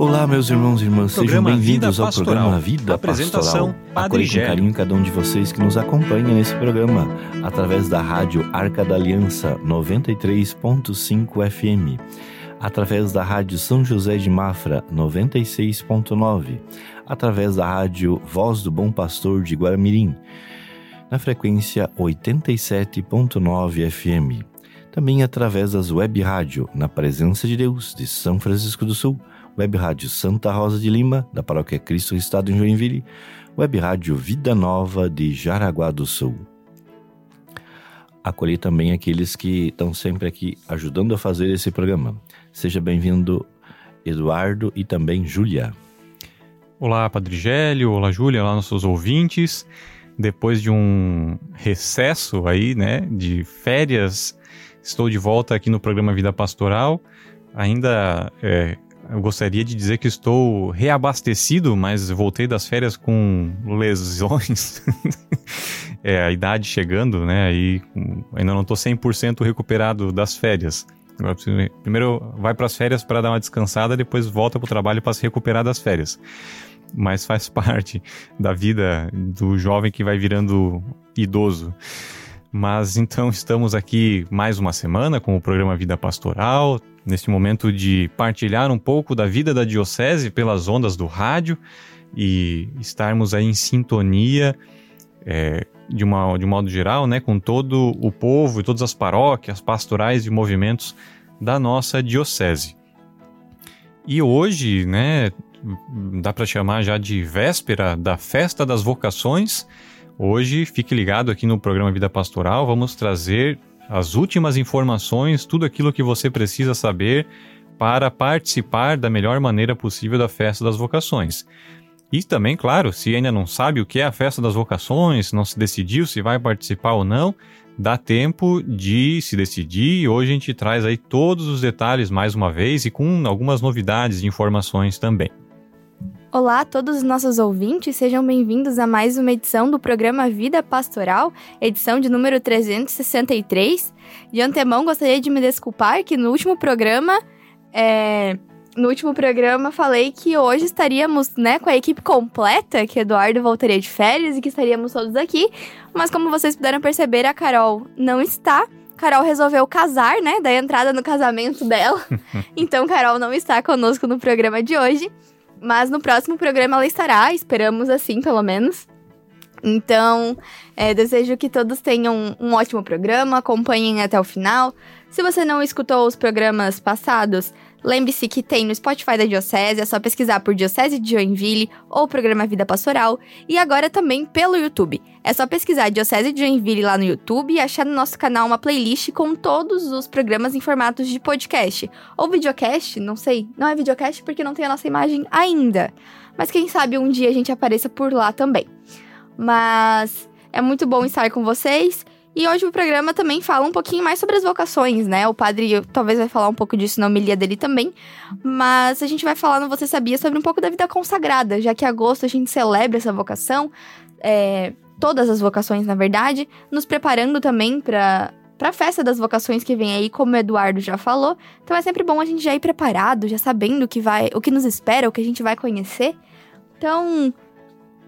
Olá, meus irmãos e irmãs, sejam bem-vindos ao programa Vida Apresentação Pastoral. Acolhe com carinho cada um de vocês que nos acompanha nesse programa, através da rádio Arca da Aliança 93.5 FM, através da rádio São José de Mafra 96.9, através da rádio Voz do Bom Pastor de Guaramirim, na frequência 87.9 FM. Também através das web rádio Na Presença de Deus de São Francisco do Sul, Web Rádio Santa Rosa de Lima, da Paróquia Cristo Estado em Joinville, Web Rádio Vida Nova de Jaraguá do Sul. Acolher também aqueles que estão sempre aqui ajudando a fazer esse programa. Seja bem-vindo, Eduardo e também Júlia. Olá, Padre Gélio, olá, Júlia, olá, nossos ouvintes. Depois de um recesso aí, né, de férias, estou de volta aqui no programa Vida Pastoral. Ainda é, eu gostaria de dizer que estou reabastecido, mas voltei das férias com lesões. é, a idade chegando, né, hum, ainda não estou 100% recuperado das férias. Agora, Primeiro vai para as férias para dar uma descansada, depois volta para o trabalho para se recuperar das férias mas faz parte da vida do jovem que vai virando idoso. Mas então estamos aqui mais uma semana com o programa Vida Pastoral, neste momento de partilhar um pouco da vida da diocese pelas ondas do rádio e estarmos aí em sintonia é, de, uma, de um modo geral, né, com todo o povo e todas as paróquias, pastorais e movimentos da nossa diocese. E hoje, né, dá para chamar já de véspera da festa das vocações. Hoje, fique ligado aqui no programa Vida Pastoral, vamos trazer as últimas informações, tudo aquilo que você precisa saber para participar da melhor maneira possível da festa das vocações. E também, claro, se ainda não sabe o que é a festa das vocações, não se decidiu se vai participar ou não, dá tempo de se decidir. Hoje a gente traz aí todos os detalhes mais uma vez e com algumas novidades de informações também. Olá a todos os nossos ouvintes, sejam bem-vindos a mais uma edição do programa Vida Pastoral, edição de número 363. De antemão, gostaria de me desculpar que no último programa, é, no último programa falei que hoje estaríamos, né, com a equipe completa, que Eduardo voltaria de férias e que estaríamos todos aqui, mas como vocês puderam perceber, a Carol não está. Carol resolveu casar, né, dar entrada no casamento dela. então, Carol não está conosco no programa de hoje. Mas no próximo programa ela estará, esperamos assim, pelo menos. Então, é, desejo que todos tenham um ótimo programa, acompanhem até o final. Se você não escutou os programas passados, lembre-se que tem no Spotify da Diocese, é só pesquisar por Diocese de Joinville ou Programa Vida Pastoral. E agora também pelo YouTube. É só pesquisar Diocese de Joinville lá no YouTube e achar no nosso canal uma playlist com todos os programas em formatos de podcast. Ou videocast, não sei. Não é videocast porque não tem a nossa imagem ainda. Mas quem sabe um dia a gente apareça por lá também. Mas é muito bom estar com vocês. E hoje o programa também fala um pouquinho mais sobre as vocações, né? O padre talvez vai falar um pouco disso na homilia dele também. Mas a gente vai falar no Você Sabia sobre um pouco da vida consagrada, já que agosto a gente celebra essa vocação. É, todas as vocações, na verdade. Nos preparando também para para a festa das vocações que vem aí, como o Eduardo já falou. Então é sempre bom a gente já ir preparado, já sabendo o que vai, o que nos espera, o que a gente vai conhecer. Então,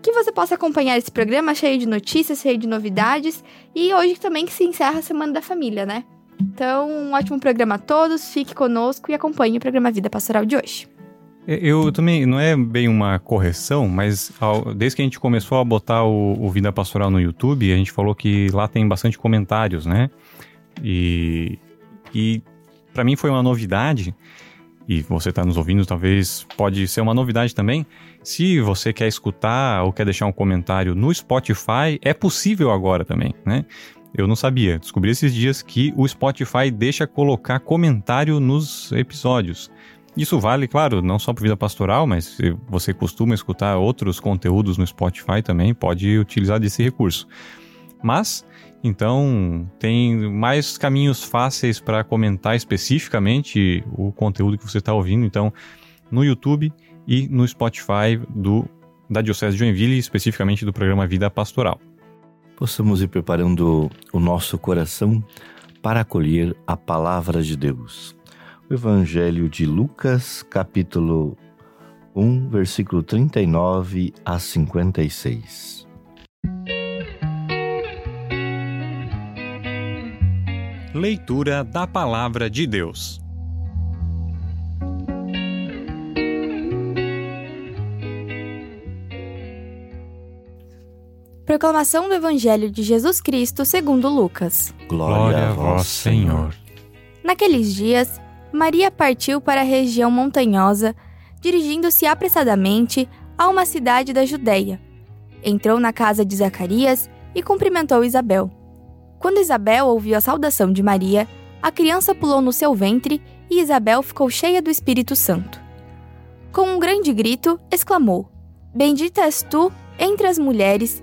que você possa acompanhar esse programa cheio de notícias, cheio de novidades. E hoje também que se encerra a Semana da Família, né? Então, um ótimo programa a todos, fique conosco e acompanhe o programa Vida Pastoral de hoje. Eu também, não é bem uma correção, mas ao- desde que a gente começou a botar o, o Vida Pastoral no YouTube, a gente falou que lá tem bastante comentários, né? E, e para mim foi uma novidade, e você está nos ouvindo, talvez pode ser uma novidade também. Se você quer escutar ou quer deixar um comentário no Spotify, é possível agora também, né? Eu não sabia, descobri esses dias que o Spotify deixa colocar comentário nos episódios. Isso vale, claro, não só para vida pastoral, mas se você costuma escutar outros conteúdos no Spotify também, pode utilizar desse recurso. Mas, então, tem mais caminhos fáceis para comentar especificamente o conteúdo que você está ouvindo. Então, no YouTube e no Spotify do, da Diocese de Joinville, especificamente do programa Vida Pastoral. Possamos ir preparando o nosso coração para acolher a palavra de Deus. O Evangelho de Lucas, capítulo 1, versículo 39 a 56. Leitura da Palavra de Deus. Proclamação do Evangelho de Jesus Cristo segundo Lucas. Glória a vós, Senhor. Naqueles dias, Maria partiu para a região montanhosa, dirigindo-se apressadamente a uma cidade da Judéia. Entrou na casa de Zacarias e cumprimentou Isabel. Quando Isabel ouviu a saudação de Maria, a criança pulou no seu ventre e Isabel ficou cheia do Espírito Santo. Com um grande grito, exclamou: Bendita és tu entre as mulheres,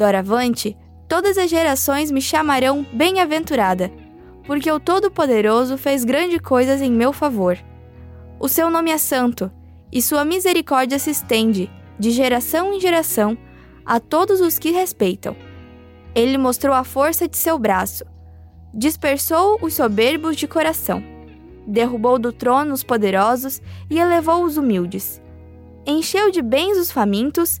Doravante, todas as gerações me chamarão bem-aventurada, porque o Todo-Poderoso fez grandes coisas em meu favor. O seu nome é santo, e sua misericórdia se estende, de geração em geração, a todos os que respeitam. Ele mostrou a força de seu braço, dispersou os soberbos de coração, derrubou do trono os poderosos e elevou os humildes. Encheu de bens os famintos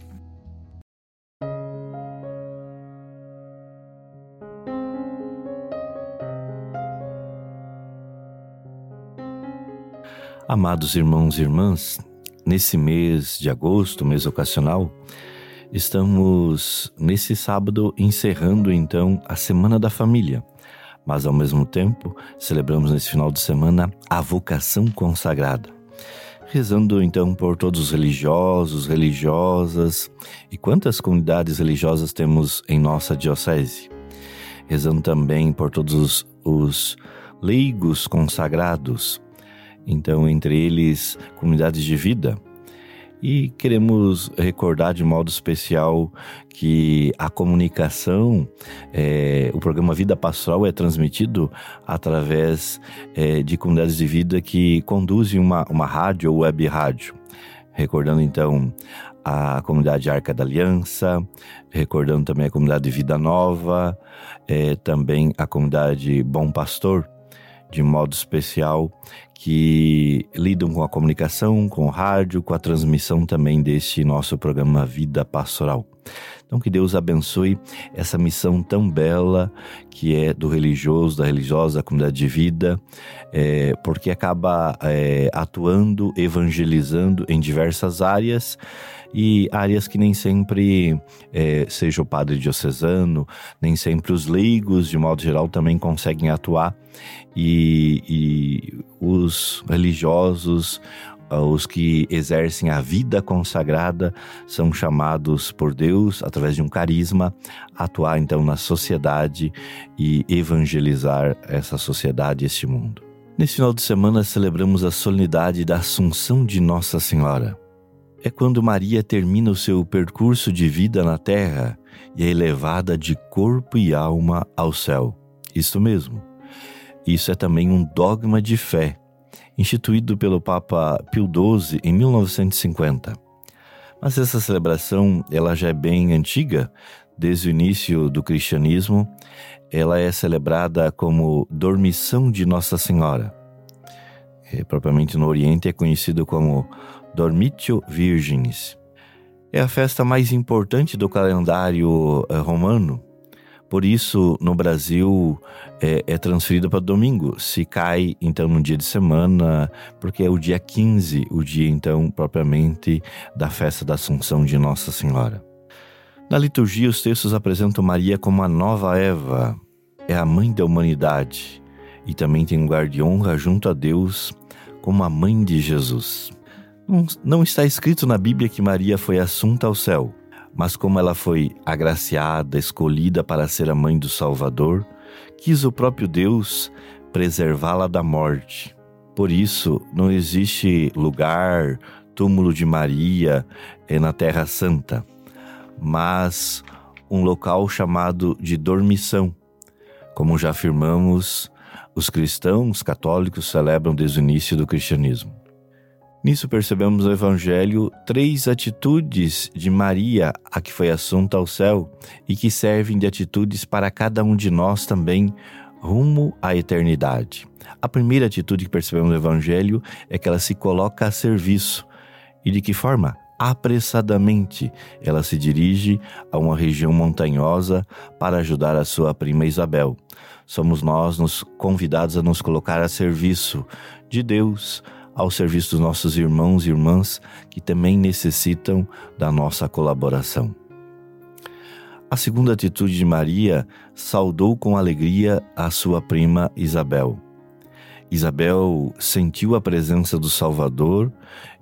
Amados irmãos e irmãs, nesse mês de agosto, mês ocasional, estamos nesse sábado encerrando então a Semana da Família, mas ao mesmo tempo celebramos nesse final de semana a vocação consagrada. Rezando então por todos os religiosos, religiosas e quantas comunidades religiosas temos em nossa diocese. Rezando também por todos os, os leigos consagrados, então entre eles comunidades de vida. E queremos recordar de modo especial que a comunicação, é, o programa Vida Pastoral é transmitido através é, de comunidades de vida que conduzem uma, uma rádio ou web rádio. Recordando então a comunidade Arca da Aliança, recordando também a comunidade Vida Nova, é, também a comunidade Bom Pastor, de modo especial, que lidam com a comunicação, com o rádio, com a transmissão também deste nosso programa Vida Pastoral. Então, que Deus abençoe essa missão tão bela que é do religioso, da religiosa, da comunidade de vida, é, porque acaba é, atuando, evangelizando em diversas áreas e áreas que nem sempre é, seja o padre diocesano, nem sempre os leigos, de modo geral, também conseguem atuar e, e os religiosos, os que exercem a vida consagrada são chamados por Deus, através de um carisma, a atuar então na sociedade e evangelizar essa sociedade, este mundo. Nesse final de semana celebramos a solenidade da Assunção de Nossa Senhora. É quando Maria termina o seu percurso de vida na terra e é elevada de corpo e alma ao céu. Isso mesmo. Isso é também um dogma de fé instituído pelo Papa Pio XII em 1950. Mas essa celebração ela já é bem antiga, desde o início do cristianismo. Ela é celebrada como Dormição de Nossa Senhora. É, propriamente no Oriente é conhecido como Dormitio Virginis. É a festa mais importante do calendário eh, romano por isso, no Brasil, é, é transferido para domingo. Se cai, então, no dia de semana, porque é o dia 15, o dia, então, propriamente da festa da Assunção de Nossa Senhora. Na liturgia, os textos apresentam Maria como a nova Eva, é a mãe da humanidade e também tem lugar de honra junto a Deus como a mãe de Jesus. Não está escrito na Bíblia que Maria foi assunta ao céu, mas como ela foi agraciada, escolhida para ser a mãe do Salvador, quis o próprio Deus preservá-la da morte. Por isso, não existe lugar, túmulo de Maria é na Terra Santa, mas um local chamado de dormição. Como já afirmamos, os cristãos católicos celebram desde o início do cristianismo. Nisso percebemos no Evangelho três atitudes de Maria, a que foi assunta ao céu, e que servem de atitudes para cada um de nós também rumo à eternidade. A primeira atitude que percebemos no Evangelho é que ela se coloca a serviço. E de que forma? Apressadamente, ela se dirige a uma região montanhosa para ajudar a sua prima Isabel. Somos nós nos convidados a nos colocar a serviço de Deus, ao serviço dos nossos irmãos e irmãs que também necessitam da nossa colaboração. A segunda atitude de Maria saudou com alegria a sua prima Isabel. Isabel sentiu a presença do Salvador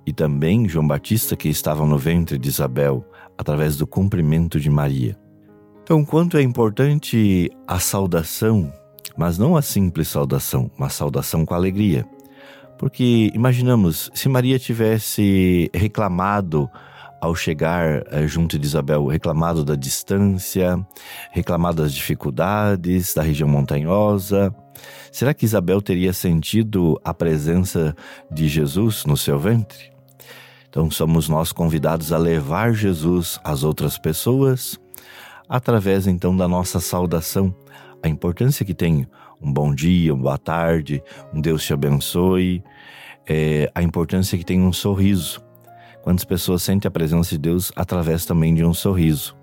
e também João Batista, que estava no ventre de Isabel, através do cumprimento de Maria. Então, quanto é importante a saudação, mas não a simples saudação, uma saudação com alegria. Porque imaginamos, se Maria tivesse reclamado ao chegar eh, junto de Isabel, reclamado da distância, reclamado das dificuldades da região montanhosa, será que Isabel teria sentido a presença de Jesus no seu ventre? Então somos nós convidados a levar Jesus às outras pessoas através então da nossa saudação, a importância que tem um bom dia, uma boa tarde, um Deus te abençoe, é, a importância que tem um sorriso. Quantas pessoas sentem a presença de Deus através também de um sorriso?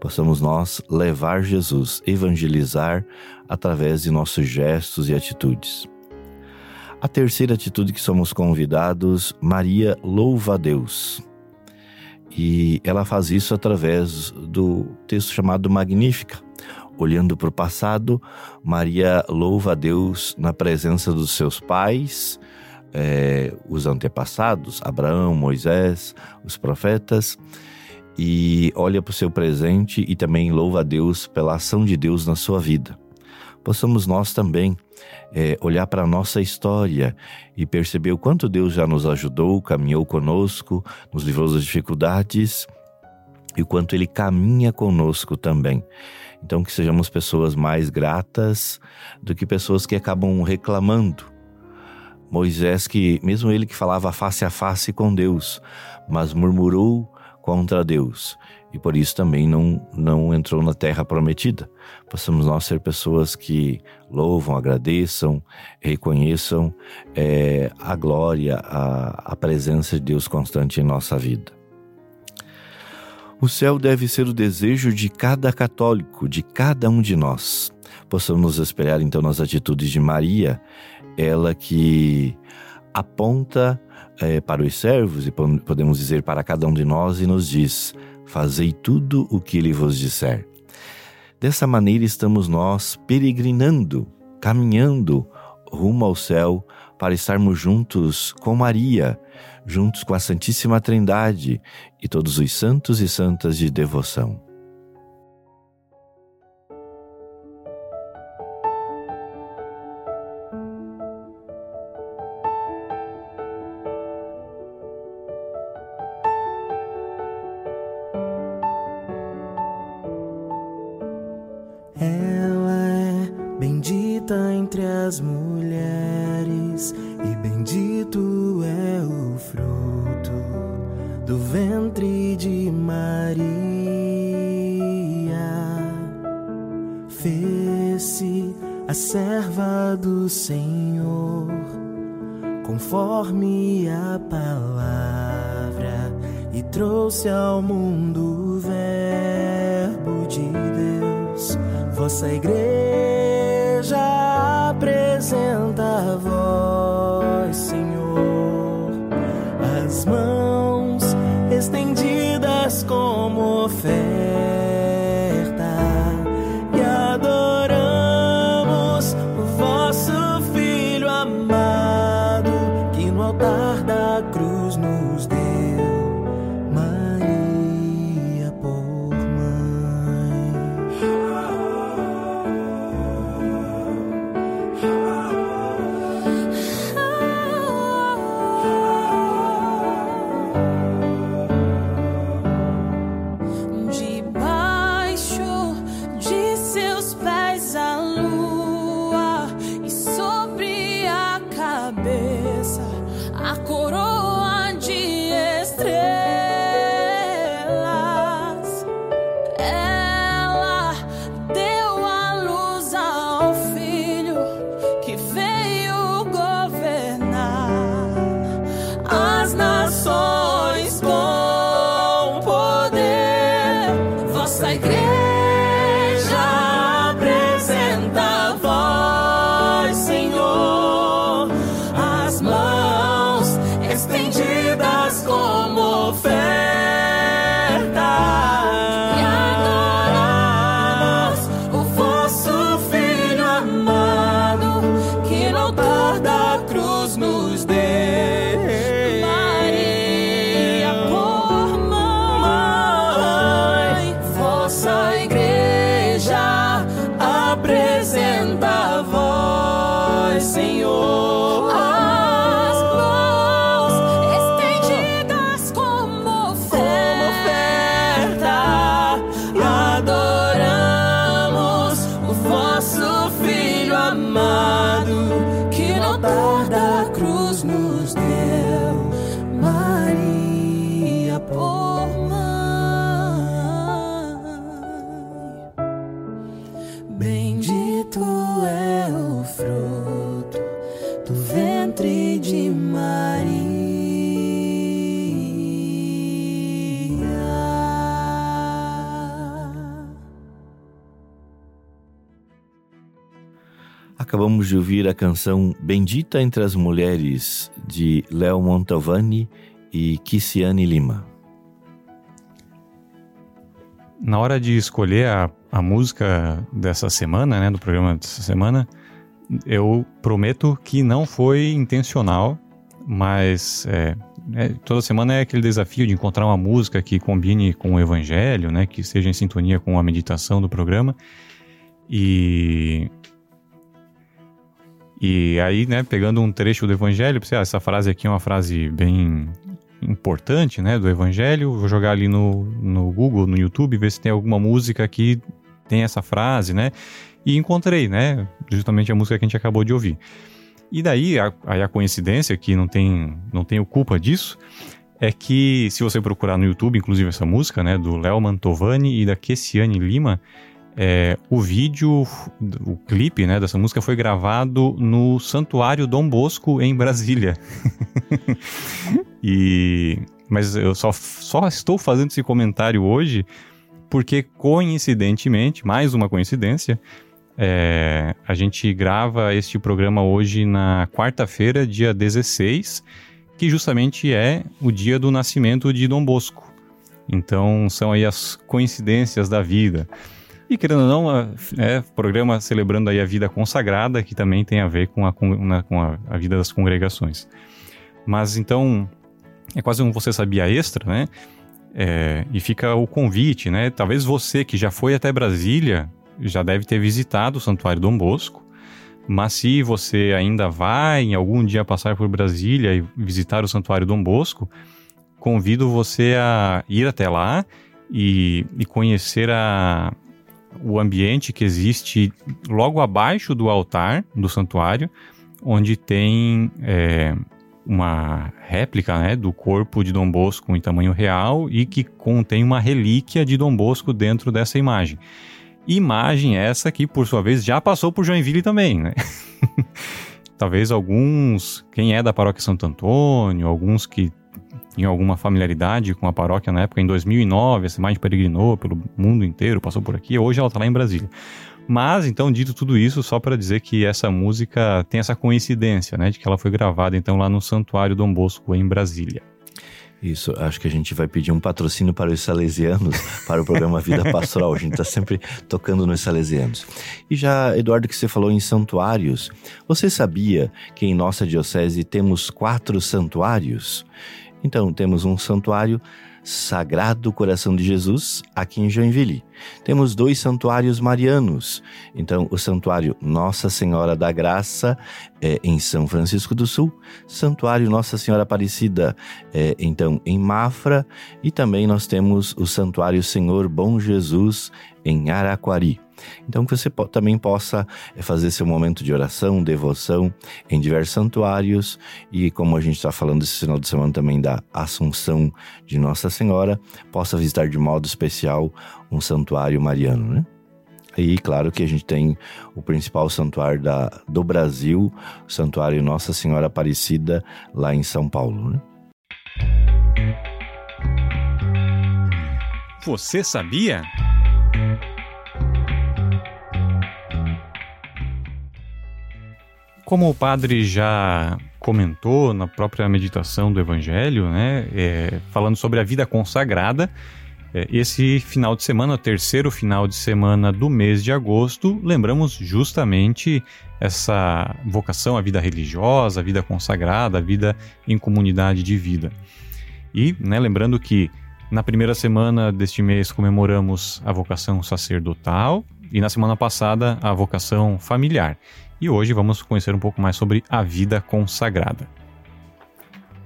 Possamos nós levar Jesus, evangelizar através de nossos gestos e atitudes. A terceira atitude que somos convidados, Maria louva a Deus. E ela faz isso através do texto chamado Magnífica, olhando para o passado, Maria louva a Deus na presença dos seus pais, é, os antepassados, Abraão, Moisés, os profetas, e olha para o seu presente e também louva a Deus pela ação de Deus na sua vida. Possamos nós também é, olhar para a nossa história e perceber o quanto Deus já nos ajudou, caminhou conosco, nos livrou das dificuldades e o quanto Ele caminha conosco também. Então, que sejamos pessoas mais gratas do que pessoas que acabam reclamando. Moisés, que mesmo ele que falava face a face com Deus, mas murmurou contra Deus e por isso também não, não entrou na terra prometida. Possamos nós ser pessoas que louvam, agradeçam, reconheçam é, a glória, a, a presença de Deus constante em nossa vida. O céu deve ser o desejo de cada católico, de cada um de nós. Possamos nos espelhar então nas atitudes de Maria, ela que aponta é, para os servos e podemos dizer para cada um de nós e nos diz: Fazei tudo o que ele vos disser. Dessa maneira estamos nós peregrinando, caminhando rumo ao céu para estarmos juntos com Maria, juntos com a Santíssima Trindade e todos os santos e santas de devoção. A serva do Senhor, conforme a palavra, e trouxe ao mundo o Verbo de Deus. Vossa igreja apresenta a vós, Senhor, as mãos estendidas das como oferta de ouvir a canção Bendita entre as Mulheres, de Léo Montalvani e Kissiane Lima. Na hora de escolher a, a música dessa semana, né, do programa dessa semana, eu prometo que não foi intencional, mas é, é, toda semana é aquele desafio de encontrar uma música que combine com o evangelho, né, que seja em sintonia com a meditação do programa. E e aí, né, pegando um trecho do evangelho, pensei, ah, essa frase aqui é uma frase bem importante, né, do evangelho. Vou jogar ali no, no Google, no YouTube, ver se tem alguma música que tem essa frase, né? E encontrei, né, justamente a música que a gente acabou de ouvir. E daí, a, aí a coincidência, que não tem, não tenho culpa disso, é que se você procurar no YouTube, inclusive essa música, né, do Léo Mantovani e da Kessiane Lima, é, o vídeo, o clipe né, dessa música foi gravado no Santuário Dom Bosco, em Brasília. e, mas eu só, só estou fazendo esse comentário hoje porque, coincidentemente, mais uma coincidência, é, a gente grava este programa hoje na quarta-feira, dia 16, que justamente é o dia do nascimento de Dom Bosco. Então, são aí as coincidências da vida. E querendo ou não, é programa celebrando aí a vida consagrada, que também tem a ver com a, com a, a vida das congregações. Mas então, é quase um Você Sabia Extra, né? É, e fica o convite, né? Talvez você que já foi até Brasília já deve ter visitado o Santuário Dom Bosco, mas se você ainda vai em algum dia passar por Brasília e visitar o Santuário Dom Bosco, convido você a ir até lá e, e conhecer a, o ambiente que existe logo abaixo do altar do santuário, onde tem é, uma réplica né, do corpo de Dom Bosco em tamanho real e que contém uma relíquia de Dom Bosco dentro dessa imagem. Imagem essa que, por sua vez, já passou por Joinville também, né? Talvez alguns, quem é da paróquia Santo Antônio, alguns que tinham alguma familiaridade com a paróquia na época, em 2009, essa imagem peregrinou pelo mundo inteiro, passou por aqui, hoje ela está lá em Brasília. Mas, então, dito tudo isso, só para dizer que essa música tem essa coincidência, né, de que ela foi gravada, então, lá no Santuário Dom Bosco, em Brasília. Isso, acho que a gente vai pedir um patrocínio para os salesianos, para o programa Vida Pastoral. A gente está sempre tocando nos salesianos. E já, Eduardo, que você falou em santuários, você sabia que em nossa diocese temos quatro santuários? Então, temos um santuário Sagrado Coração de Jesus, aqui em Joinville. Temos dois santuários marianos. Então, o santuário Nossa Senhora da Graça, é, em São Francisco do Sul, Santuário Nossa Senhora Aparecida, é, então, em Mafra, e também nós temos o Santuário Senhor Bom Jesus, em Araquari. Então, que você também possa eh, fazer seu momento de oração, devoção em diversos santuários e, como a gente está falando esse final de semana também da Assunção de Nossa Senhora, possa visitar de modo especial um santuário mariano, né? E claro que a gente tem o principal santuário da, do Brasil, o Santuário Nossa Senhora Aparecida, lá em São Paulo. Né? Você sabia? Como o padre já comentou na própria meditação do Evangelho, né, é, falando sobre a vida consagrada, é, esse final de semana, terceiro final de semana do mês de agosto, lembramos justamente essa vocação à vida religiosa, à vida consagrada, à vida em comunidade de vida. E né, lembrando que na primeira semana deste mês comemoramos a vocação sacerdotal e na semana passada a vocação familiar e hoje vamos conhecer um pouco mais sobre a vida consagrada.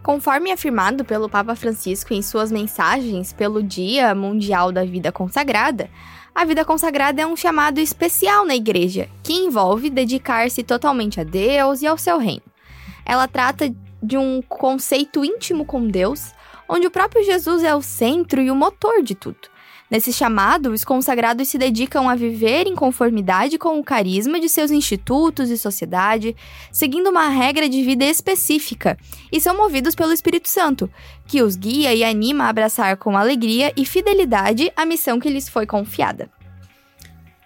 Conforme afirmado pelo Papa Francisco em suas mensagens pelo Dia Mundial da Vida Consagrada, a vida consagrada é um chamado especial na igreja, que envolve dedicar-se totalmente a Deus e ao seu reino. Ela trata de um conceito íntimo com Deus, onde o próprio Jesus é o centro e o motor de tudo. Nesse chamado, os consagrados se dedicam a viver em conformidade com o carisma de seus institutos e sociedade, seguindo uma regra de vida específica, e são movidos pelo Espírito Santo, que os guia e anima a abraçar com alegria e fidelidade a missão que lhes foi confiada.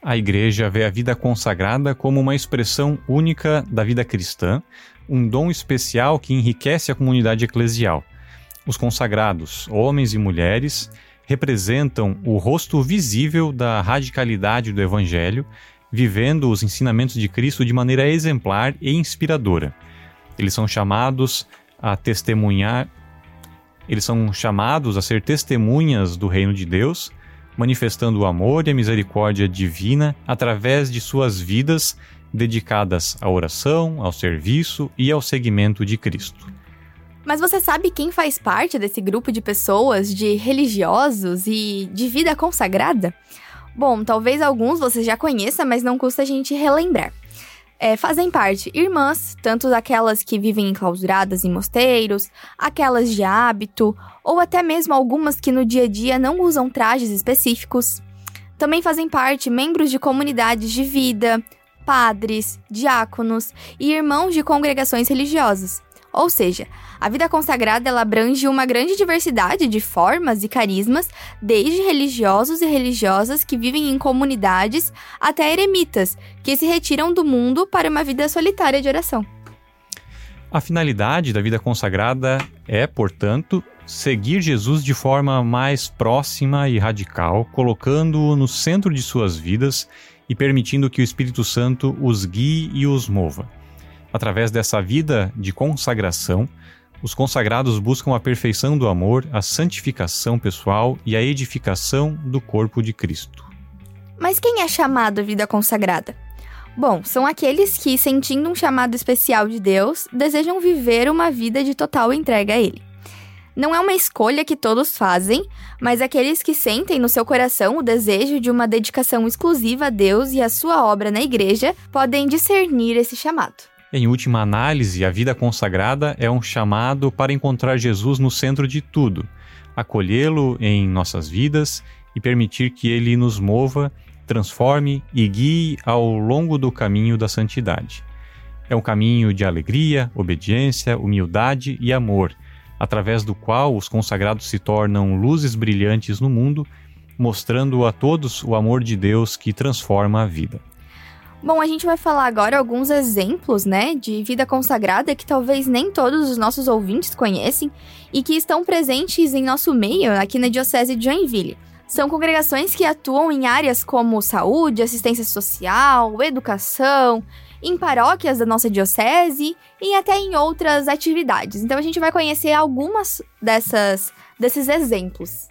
A Igreja vê a vida consagrada como uma expressão única da vida cristã, um dom especial que enriquece a comunidade eclesial. Os consagrados, homens e mulheres, representam o rosto visível da radicalidade do Evangelho, vivendo os ensinamentos de Cristo de maneira exemplar e inspiradora. Eles são chamados a testemunhar, eles são chamados a ser testemunhas do reino de Deus, manifestando o amor e a misericórdia divina através de suas vidas dedicadas à oração, ao serviço e ao seguimento de Cristo. Mas você sabe quem faz parte desse grupo de pessoas, de religiosos e de vida consagrada? Bom, talvez alguns você já conheça, mas não custa a gente relembrar. É, fazem parte irmãs, tanto aquelas que vivem enclausuradas em mosteiros, aquelas de hábito, ou até mesmo algumas que no dia a dia não usam trajes específicos. Também fazem parte membros de comunidades de vida, padres, diáconos e irmãos de congregações religiosas. Ou seja, a vida consagrada ela abrange uma grande diversidade de formas e carismas, desde religiosos e religiosas que vivem em comunidades até eremitas, que se retiram do mundo para uma vida solitária de oração. A finalidade da vida consagrada é, portanto, seguir Jesus de forma mais próxima e radical, colocando-o no centro de suas vidas e permitindo que o Espírito Santo os guie e os mova. Através dessa vida de consagração, os consagrados buscam a perfeição do amor, a santificação pessoal e a edificação do corpo de Cristo. Mas quem é chamado à vida consagrada? Bom, são aqueles que, sentindo um chamado especial de Deus, desejam viver uma vida de total entrega a Ele. Não é uma escolha que todos fazem, mas aqueles que sentem no seu coração o desejo de uma dedicação exclusiva a Deus e à sua obra na igreja podem discernir esse chamado. Em última análise, a vida consagrada é um chamado para encontrar Jesus no centro de tudo, acolhê-lo em nossas vidas e permitir que ele nos mova, transforme e guie ao longo do caminho da santidade. É um caminho de alegria, obediência, humildade e amor, através do qual os consagrados se tornam luzes brilhantes no mundo, mostrando a todos o amor de Deus que transforma a vida. Bom, a gente vai falar agora alguns exemplos, né, de vida consagrada que talvez nem todos os nossos ouvintes conhecem e que estão presentes em nosso meio aqui na Diocese de Joinville. São congregações que atuam em áreas como saúde, assistência social, educação, em paróquias da nossa diocese e até em outras atividades. Então a gente vai conhecer algumas dessas desses exemplos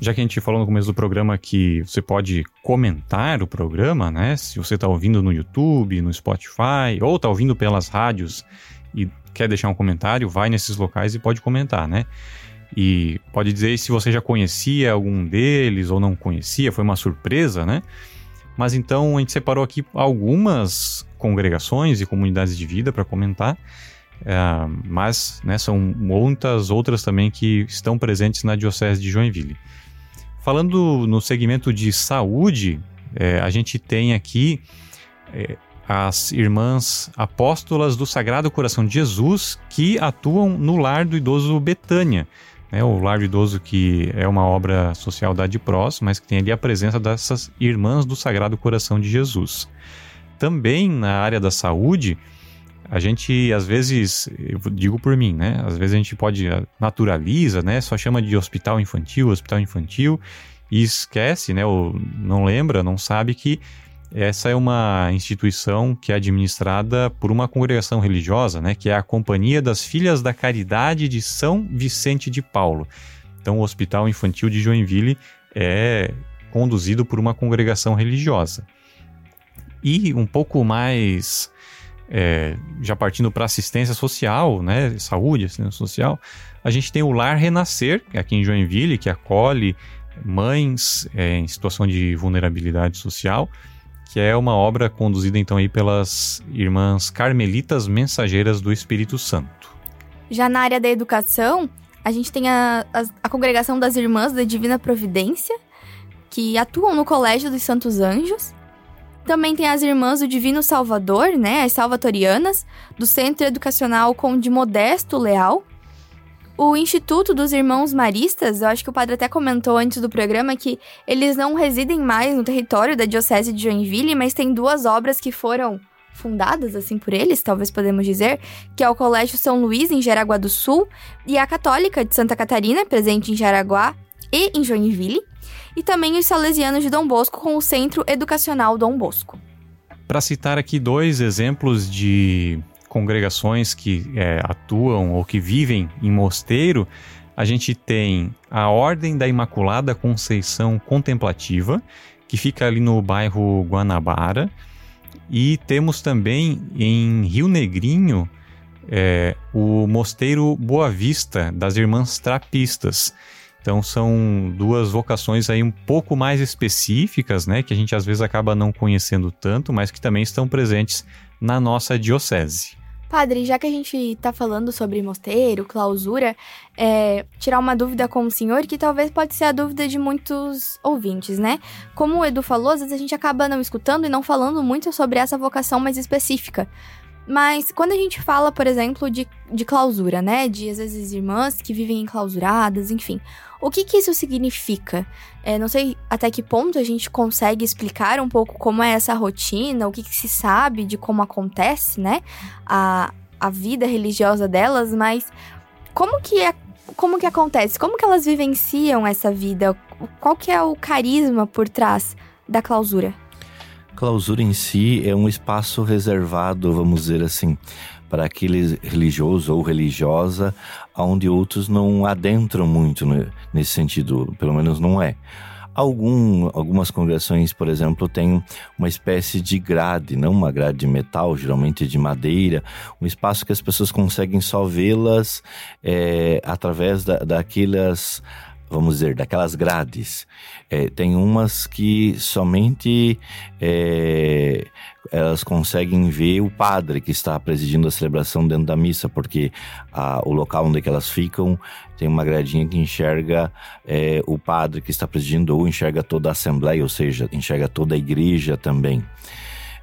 já que a gente falou no começo do programa que você pode comentar o programa, né? Se você está ouvindo no YouTube, no Spotify, ou está ouvindo pelas rádios e quer deixar um comentário, vai nesses locais e pode comentar, né? E pode dizer se você já conhecia algum deles ou não conhecia, foi uma surpresa, né? Mas então a gente separou aqui algumas congregações e comunidades de vida para comentar. É, mas né, são muitas outras também que estão presentes na Diocese de Joinville. Falando no segmento de saúde, é, a gente tem aqui é, as irmãs apóstolas do Sagrado Coração de Jesus que atuam no lar do idoso Betânia. Né, o lar do idoso que é uma obra social da Adpros, mas que tem ali a presença dessas irmãs do Sagrado Coração de Jesus. Também na área da saúde, a gente às vezes, eu digo por mim, né? Às vezes a gente pode ah, naturaliza, né? Só chama de hospital infantil, hospital infantil e esquece, né? Ou não lembra, não sabe que essa é uma instituição que é administrada por uma congregação religiosa, né? Que é a Companhia das Filhas da Caridade de São Vicente de Paulo. Então, o Hospital Infantil de Joinville é conduzido por uma congregação religiosa. E um pouco mais é, já partindo para assistência social, né, saúde, assistência social, a gente tem o Lar Renascer, é aqui em Joinville, que acolhe mães é, em situação de vulnerabilidade social, que é uma obra conduzida então aí pelas irmãs carmelitas mensageiras do Espírito Santo. Já na área da educação, a gente tem a, a, a congregação das Irmãs da Divina Providência, que atuam no Colégio dos Santos Anjos, também tem as Irmãs do Divino Salvador, né, as salvatorianas, do Centro Educacional Conde Modesto Leal. O Instituto dos Irmãos Maristas, eu acho que o padre até comentou antes do programa que eles não residem mais no território da Diocese de Joinville, mas tem duas obras que foram fundadas assim por eles, talvez podemos dizer, que é o Colégio São Luís em Jaraguá do Sul e a Católica de Santa Catarina, presente em Jaraguá e em Joinville e também os salesianos de Dom Bosco com o Centro Educacional Dom Bosco. Para citar aqui dois exemplos de congregações que é, atuam ou que vivem em mosteiro, a gente tem a Ordem da Imaculada Conceição Contemplativa, que fica ali no bairro Guanabara, e temos também em Rio Negrinho é, o Mosteiro Boa Vista das Irmãs Trapistas, então são duas vocações aí um pouco mais específicas, né, que a gente às vezes acaba não conhecendo tanto, mas que também estão presentes na nossa diocese. Padre, já que a gente está falando sobre mosteiro, clausura, é, tirar uma dúvida com o senhor, que talvez pode ser a dúvida de muitos ouvintes, né? Como o Edu falou, às vezes a gente acaba não escutando e não falando muito sobre essa vocação mais específica. Mas quando a gente fala, por exemplo, de, de clausura, né? De às vezes irmãs que vivem enclausuradas, enfim. O que, que isso significa? É, não sei até que ponto a gente consegue explicar um pouco como é essa rotina, o que, que se sabe de como acontece, né? A, a vida religiosa delas, mas como que é, como que acontece? Como que elas vivenciam essa vida? Qual que é o carisma por trás da clausura? Clausura em si é um espaço reservado, vamos dizer assim, para aquele religioso ou religiosa, onde outros não adentram muito nesse sentido, pelo menos não é. Algum, algumas congregações, por exemplo, têm uma espécie de grade, não uma grade de metal, geralmente de madeira, um espaço que as pessoas conseguem só vê-las é, através da, daquelas vamos dizer, daquelas grades. É, tem umas que somente é, elas conseguem ver o padre que está presidindo a celebração dentro da missa, porque a, o local onde elas ficam tem uma gradinha que enxerga é, o padre que está presidindo ou enxerga toda a assembleia, ou seja, enxerga toda a igreja também.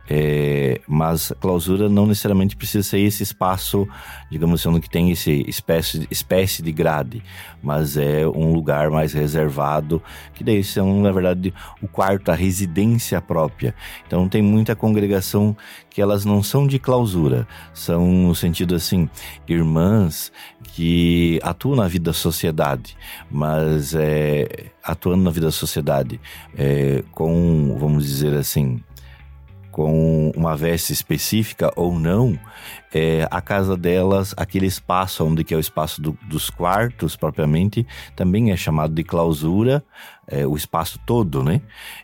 É, mas clausura não necessariamente precisa ser esse espaço, digamos assim, que tem esse espécie, espécie de grade, mas é um lugar mais reservado, que daí são, na verdade, o quarto, a residência própria. Então tem muita congregação que elas não são de clausura, são no sentido assim, irmãs que atuam na vida da sociedade, mas é, atuando na vida da sociedade é, com, vamos dizer assim, com uma veste específica ou não, é, a casa delas, aquele espaço onde que é o espaço do, dos quartos propriamente, também é chamado de clausura, é, o espaço todo, né?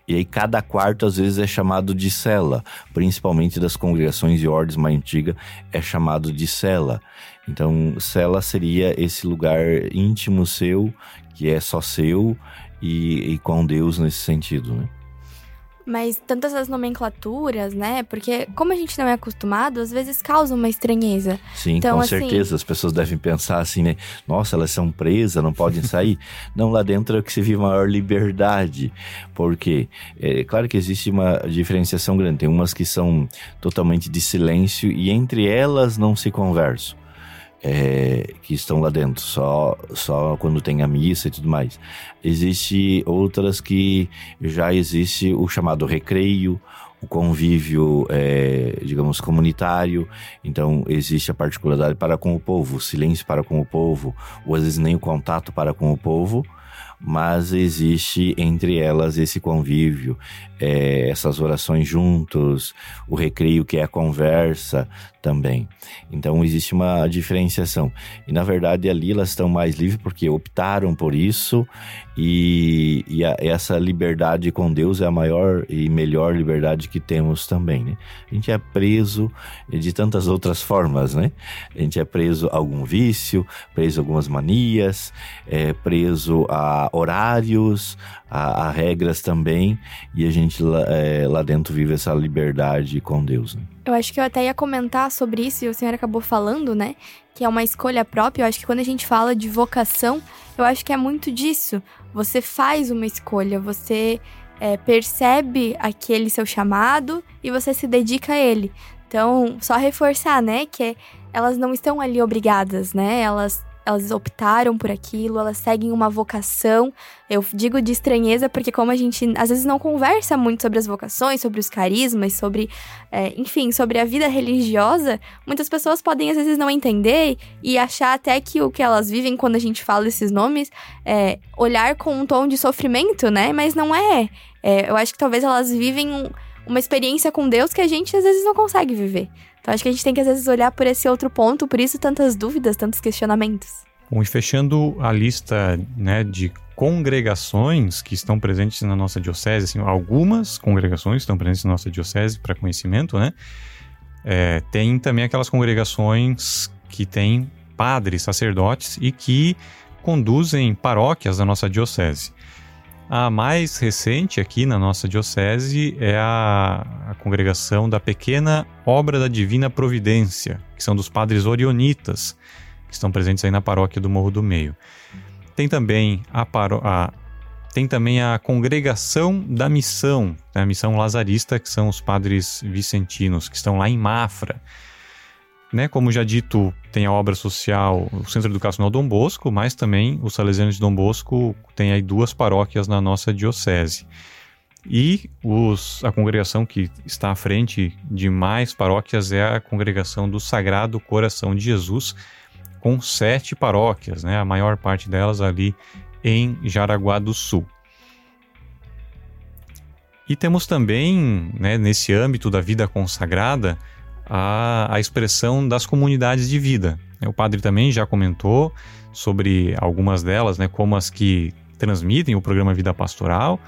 E aí cada quarto às vezes é chamado de cela, principalmente das congregações e ordens mais antigas é chamado de cela. Então, cela seria esse lugar íntimo seu, que é só seu e, e com Deus nesse sentido, né? Mas tantas as nomenclaturas, né? Porque como a gente não é acostumado, às vezes causa uma estranheza. Sim, então, com assim... certeza. As pessoas devem pensar assim, né? Nossa, elas são presas, não podem sair. não, lá dentro é que se vive maior liberdade. Porque, é claro que existe uma diferenciação grande. Tem umas que são totalmente de silêncio e entre elas não se conversam é, que estão lá dentro, só, só quando tem a missa e tudo mais. Existe outras que já existe o chamado recreio, o convívio, é, digamos, comunitário. Então, existe a particularidade para com o povo, o silêncio para com o povo, ou às vezes nem o contato para com o povo mas existe entre elas esse convívio, é, essas orações juntos, o recreio que é a conversa também. Então existe uma diferenciação. E na verdade ali elas estão mais livres porque optaram por isso e, e a, essa liberdade com Deus é a maior e melhor liberdade que temos também, né? A gente é preso de tantas outras formas, né? A gente é preso a algum vício, preso a algumas manias, é preso a horários, a, a regras também, e a gente lá, é, lá dentro vive essa liberdade com Deus. Né? Eu acho que eu até ia comentar sobre isso, e o senhor acabou falando, né? Que é uma escolha própria. Eu acho que quando a gente fala de vocação, eu acho que é muito disso. Você faz uma escolha, você é, percebe aquele seu chamado e você se dedica a ele. Então, só reforçar, né, que elas não estão ali obrigadas, né? Elas elas optaram por aquilo, elas seguem uma vocação. Eu digo de estranheza porque, como a gente às vezes não conversa muito sobre as vocações, sobre os carismas, sobre, é, enfim, sobre a vida religiosa, muitas pessoas podem às vezes não entender e achar até que o que elas vivem quando a gente fala esses nomes é olhar com um tom de sofrimento, né? Mas não é. é eu acho que talvez elas vivem um, uma experiência com Deus que a gente às vezes não consegue viver. Então acho que a gente tem que às vezes olhar por esse outro ponto, por isso tantas dúvidas, tantos questionamentos. Bom, e fechando a lista né, de congregações que estão presentes na nossa diocese, assim, algumas congregações estão presentes na nossa diocese para conhecimento, né? É, tem também aquelas congregações que têm padres, sacerdotes e que conduzem paróquias da nossa diocese. A mais recente aqui na nossa diocese é a, a, congregação da Pequena Obra da Divina Providência, que são dos padres orionitas, que estão presentes aí na paróquia do Morro do Meio. Tem também a, paro, a tem também a Congregação da Missão, né, a Missão Lazarista, que são os padres vicentinos, que estão lá em Mafra. Né, como já dito, tem a obra social, o Centro Educacional Dom Bosco, mas também os Salesianos de Dom Bosco tem aí duas paróquias na nossa diocese. E os, a congregação que está à frente de mais paróquias é a congregação do Sagrado Coração de Jesus, com sete paróquias, né, a maior parte delas ali em Jaraguá do Sul. E temos também, né, nesse âmbito da vida consagrada, a, a expressão das comunidades de vida. O padre também já comentou sobre algumas delas, né, como as que transmitem o programa Vida Pastoral,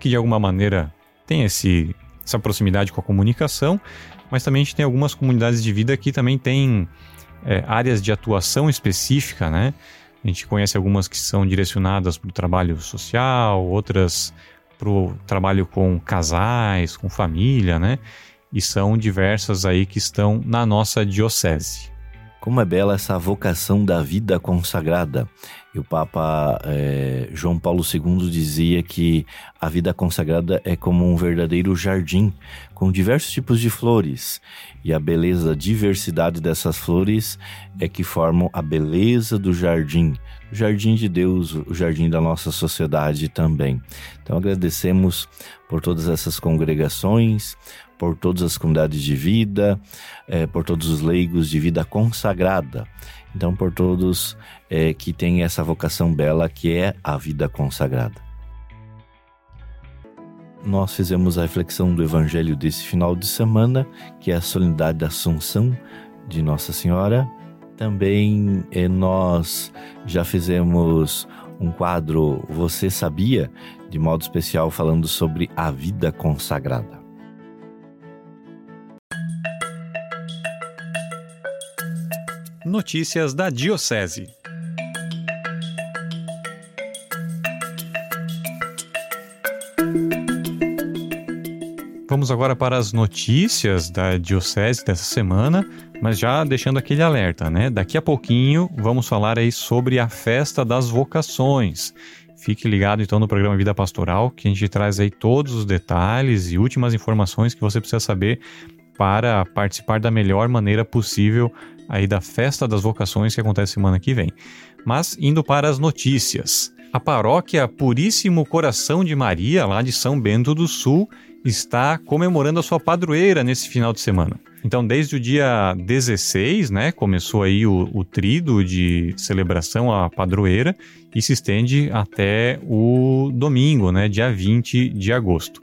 que de alguma maneira tem esse, essa proximidade com a comunicação, mas também a gente tem algumas comunidades de vida que também têm é, áreas de atuação específica, né? A gente conhece algumas que são direcionadas para o trabalho social, outras para o trabalho com casais, com família, né? E são diversas aí que estão na nossa diocese. Como é bela essa vocação da vida consagrada. E o Papa é, João Paulo II dizia que a vida consagrada é como um verdadeiro jardim com diversos tipos de flores. E a beleza, a diversidade dessas flores é que formam a beleza do jardim, o jardim de Deus, o jardim da nossa sociedade também. Então agradecemos por todas essas congregações, por todas as comunidades de vida, é, por todos os leigos de vida consagrada. Então, por todos é, que têm essa vocação bela que é a vida consagrada. Nós fizemos a reflexão do Evangelho desse final de semana, que é a solenidade da Assunção de Nossa Senhora. Também é, nós já fizemos um quadro Você Sabia, de modo especial falando sobre a vida consagrada. Notícias da Diocese. Vamos agora para as notícias da Diocese dessa semana, mas já deixando aquele alerta, né? Daqui a pouquinho vamos falar aí sobre a festa das vocações. Fique ligado então no programa Vida Pastoral, que a gente traz aí todos os detalhes e últimas informações que você precisa saber para participar da melhor maneira possível aí da festa das vocações que acontece semana que vem. Mas indo para as notícias. A paróquia Puríssimo Coração de Maria, lá de São Bento do Sul, está comemorando a sua padroeira nesse final de semana. Então, desde o dia 16, né, começou aí o, o trido de celebração à padroeira e se estende até o domingo, né, dia 20 de agosto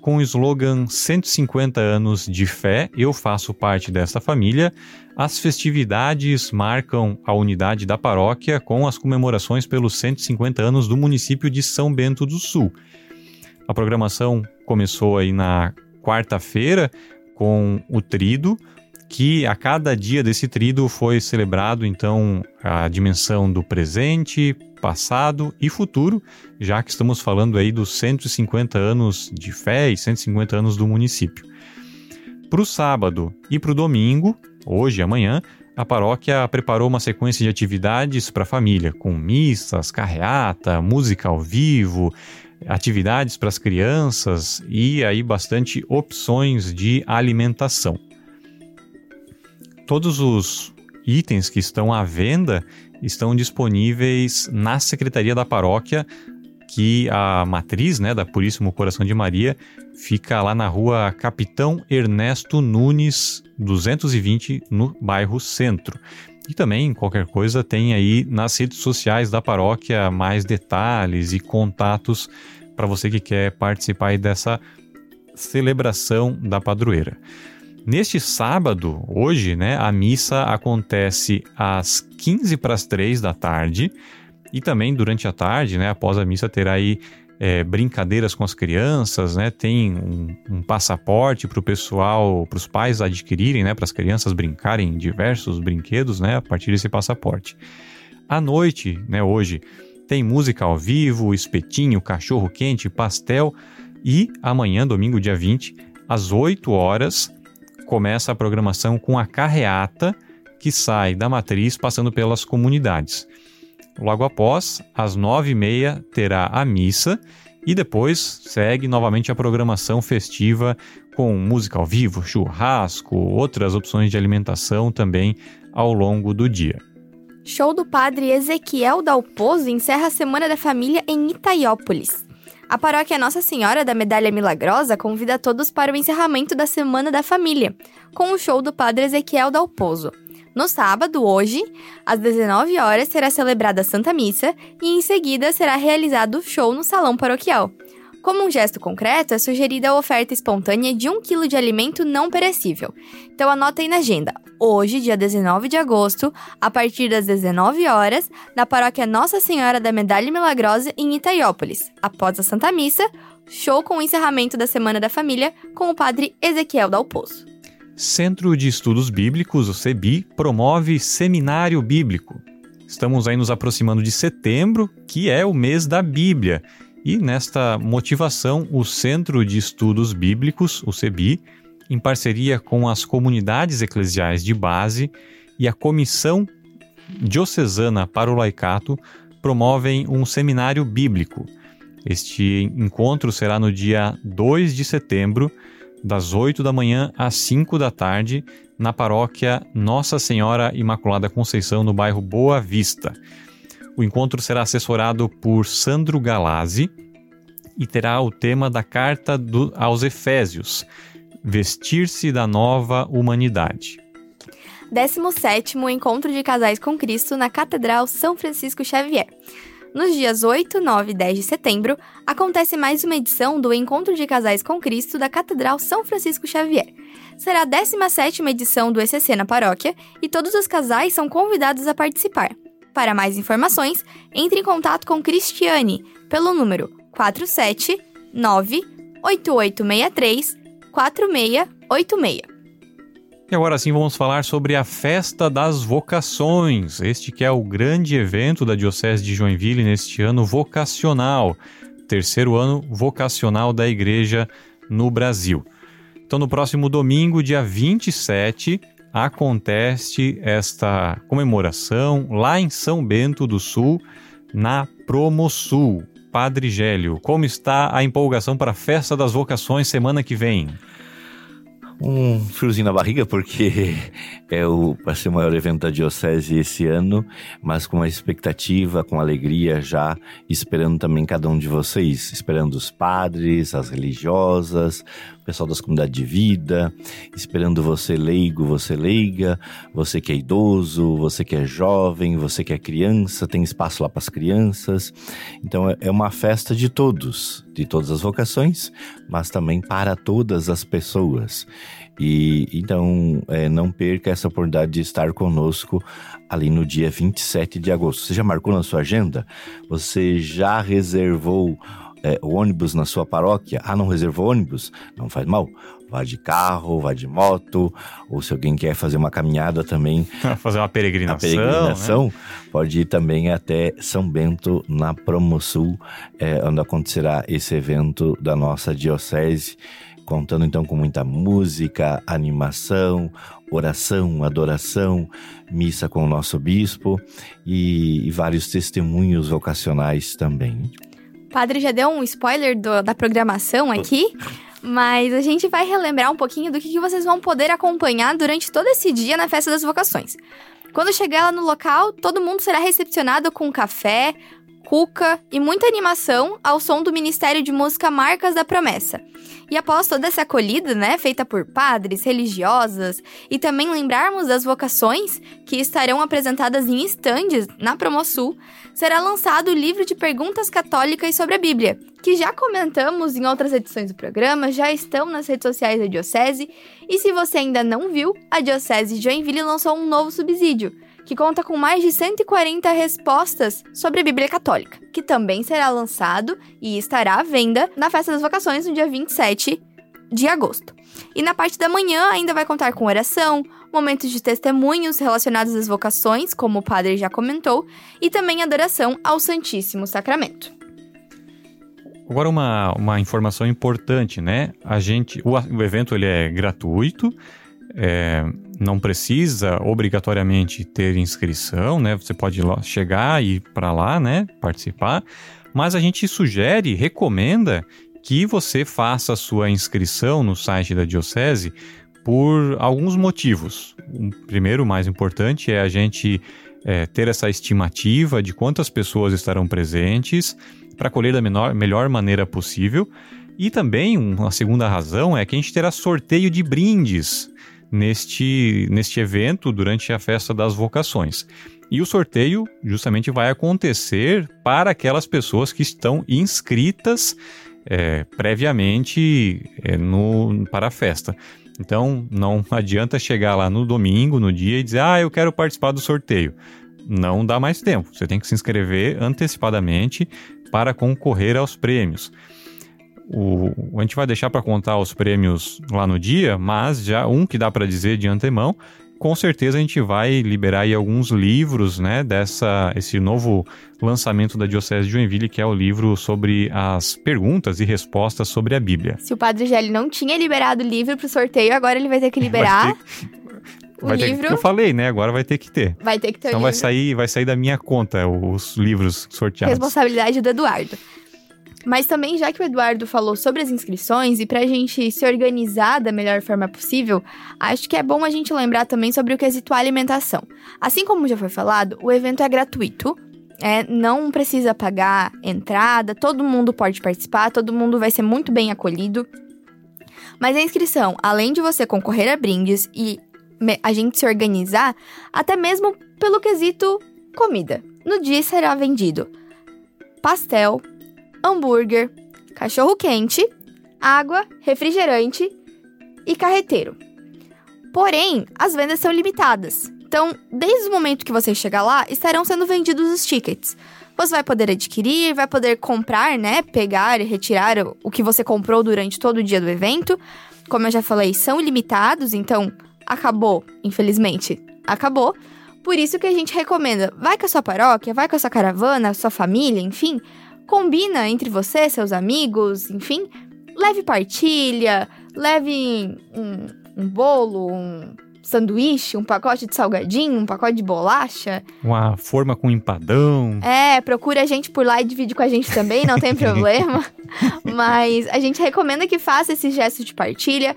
com o slogan 150 anos de fé, eu faço parte dessa família. As festividades marcam a unidade da paróquia com as comemorações pelos 150 anos do município de São Bento do Sul. A programação começou aí na quarta-feira com o trido, que a cada dia desse trido foi celebrado então a dimensão do presente, passado e futuro, já que estamos falando aí dos 150 anos de fé e 150 anos do município. Para o sábado e para o domingo, hoje e amanhã, a paróquia preparou uma sequência de atividades para a família, com missas, carreata, música ao vivo, atividades para as crianças e aí bastante opções de alimentação todos os itens que estão à venda estão disponíveis na secretaria da paróquia, que a matriz né, da Puríssimo Coração de Maria fica lá na rua Capitão Ernesto Nunes, 220, no bairro Centro. E também, qualquer coisa, tem aí nas redes sociais da paróquia mais detalhes e contatos para você que quer participar dessa celebração da padroeira. Neste sábado, hoje, né, a missa acontece às 15 para as 3 da tarde e também durante a tarde, né, após a missa, terá aí é, brincadeiras com as crianças, né, tem um, um passaporte para o pessoal, para os pais adquirirem, né, para as crianças brincarem em diversos brinquedos, né, a partir desse passaporte. À noite, né, hoje, tem música ao vivo, espetinho, cachorro quente, pastel. E amanhã, domingo, dia 20, às 8 horas, começa a programação com a carreata que sai da matriz passando pelas comunidades. Logo após, às nove e meia, terá a missa e depois segue novamente a programação festiva com música ao vivo, churrasco, outras opções de alimentação também ao longo do dia. Show do padre Ezequiel Dalpozo encerra a Semana da Família em Itaiópolis. A paróquia Nossa Senhora da Medalha Milagrosa convida todos para o encerramento da Semana da Família, com o show do Padre Ezequiel Dalpozo. No sábado, hoje, às 19 horas, será celebrada a Santa Missa e em seguida será realizado o show no Salão Paroquial. Como um gesto concreto, é sugerida a oferta espontânea de 1 kg de alimento não perecível. Então anota aí na agenda. Hoje, dia 19 de agosto, a partir das 19 horas, na paróquia Nossa Senhora da Medalha Milagrosa em Itaiópolis. Após a Santa Missa, show com o encerramento da Semana da Família com o padre Ezequiel Dalpozo. Centro de Estudos Bíblicos, o CEBI, promove Seminário Bíblico. Estamos aí nos aproximando de setembro, que é o mês da Bíblia. E nesta motivação, o Centro de Estudos Bíblicos, o CEBI, em parceria com as comunidades eclesiais de base e a Comissão Diocesana para o Laicato, promovem um seminário bíblico. Este encontro será no dia 2 de setembro, das 8 da manhã às 5 da tarde, na paróquia Nossa Senhora Imaculada Conceição, no bairro Boa Vista. O encontro será assessorado por Sandro Galazzi e terá o tema da carta do, aos Efésios, Vestir-se da Nova Humanidade. 17 Encontro de Casais com Cristo na Catedral São Francisco Xavier. Nos dias 8, 9 e 10 de setembro, acontece mais uma edição do Encontro de Casais com Cristo da Catedral São Francisco Xavier. Será a 17 edição do ECC na paróquia e todos os casais são convidados a participar. Para mais informações, entre em contato com Cristiane pelo número 479 8863 4686. E agora sim vamos falar sobre a Festa das Vocações, este que é o grande evento da Diocese de Joinville neste ano vocacional, terceiro ano vocacional da Igreja no Brasil. Então, no próximo domingo, dia 27, acontece esta comemoração lá em São Bento do Sul, na Promosul. Padre Gélio, como está a empolgação para a Festa das Vocações semana que vem? Um friozinho na barriga, porque é o vai ser o maior evento da Diocese esse ano, mas com a expectativa, com alegria já, esperando também cada um de vocês, esperando os padres, as religiosas, pessoal das comunidades de vida, esperando você leigo, você leiga, você que é idoso, você que é jovem, você que é criança, tem espaço lá para as crianças. Então é, é uma festa de todos, de todas as vocações, mas também para todas as pessoas. E então é, não perca essa oportunidade de estar conosco ali no dia 27 de agosto. Você já marcou na sua agenda? Você já reservou é, o ônibus na sua paróquia? Ah, não reservou ônibus? Não faz mal. Vá de carro, vá de moto, ou se alguém quer fazer uma caminhada também. fazer uma peregrinação. Peregrinação, né? pode ir também até São Bento, na Promosul, é, onde acontecerá esse evento da nossa diocese contando então com muita música, animação, oração, adoração, missa com o nosso bispo e, e vários testemunhos vocacionais também. O padre já deu um spoiler do, da programação aqui, mas a gente vai relembrar um pouquinho do que, que vocês vão poder acompanhar durante todo esse dia na Festa das Vocações. Quando chegar lá no local, todo mundo será recepcionado com café, cuca e muita animação ao som do Ministério de Música Marcas da Promessa. E após toda essa acolhida, né, feita por padres, religiosas, e também lembrarmos das vocações que estarão apresentadas em estandes na Promosul, será lançado o livro de perguntas católicas sobre a Bíblia, que já comentamos em outras edições do programa, já estão nas redes sociais da Diocese, e se você ainda não viu, a Diocese de Joinville lançou um novo subsídio, que conta com mais de 140 respostas sobre a Bíblia Católica, que também será lançado e estará à venda na Festa das Vocações no dia 27 de agosto. E na parte da manhã ainda vai contar com oração, momentos de testemunhos relacionados às vocações, como o padre já comentou, e também adoração ao Santíssimo Sacramento. Agora uma, uma informação importante, né? A gente, o, o evento ele é gratuito, é, não precisa obrigatoriamente ter inscrição, né? Você pode chegar e ir para lá, né? Participar. Mas a gente sugere, recomenda que você faça a sua inscrição no site da Diocese por alguns motivos. O primeiro, mais importante, é a gente é, ter essa estimativa de quantas pessoas estarão presentes para colher da menor, melhor maneira possível. E também, uma segunda razão é que a gente terá sorteio de brindes neste, neste evento durante a festa das vocações. E o sorteio justamente vai acontecer para aquelas pessoas que estão inscritas é, previamente é, no, para a festa. Então não adianta chegar lá no domingo, no dia, e dizer, ah, eu quero participar do sorteio. Não dá mais tempo. Você tem que se inscrever antecipadamente para concorrer aos prêmios. O, a gente vai deixar para contar os prêmios lá no dia, mas já um que dá para dizer de antemão, com certeza a gente vai liberar aí alguns livros, né, dessa esse novo lançamento da Diocese de Joinville, que é o livro sobre as perguntas e respostas sobre a Bíblia. Se o Padre Gelli não tinha liberado o livro para o sorteio, agora ele vai ter que liberar. o vai livro. Ter, eu falei, né? Agora vai ter que ter. Vai ter que ter Então o vai livro. sair, vai sair da minha conta os livros sorteados. Responsabilidade do Eduardo. Mas também, já que o Eduardo falou sobre as inscrições e pra gente se organizar da melhor forma possível, acho que é bom a gente lembrar também sobre o quesito alimentação. Assim como já foi falado, o evento é gratuito. É, não precisa pagar entrada, todo mundo pode participar, todo mundo vai ser muito bem acolhido. Mas a inscrição, além de você concorrer a brindes e a gente se organizar, até mesmo pelo quesito comida. No dia será vendido pastel, hambúrguer, cachorro quente, água, refrigerante e carreteiro. Porém, as vendas são limitadas. Então, desde o momento que você chegar lá, estarão sendo vendidos os tickets. Você vai poder adquirir, vai poder comprar, né? Pegar e retirar o- que você comprou durante todo o dia do evento. Como eu já falei, são ilimitados, então acabou, infelizmente, acabou. Por isso que a gente recomenda, vai com a sua paróquia, vai com a sua caravana, sua família, enfim, combina entre você, seus amigos, enfim, leve partilha, leve um, um bolo, um sanduíche, um pacote de salgadinho, um pacote de bolacha. Uma forma com empadão. É, procura a gente por lá e divide com a gente também, não tem problema. Mas a gente recomenda que faça esse gesto de partilha,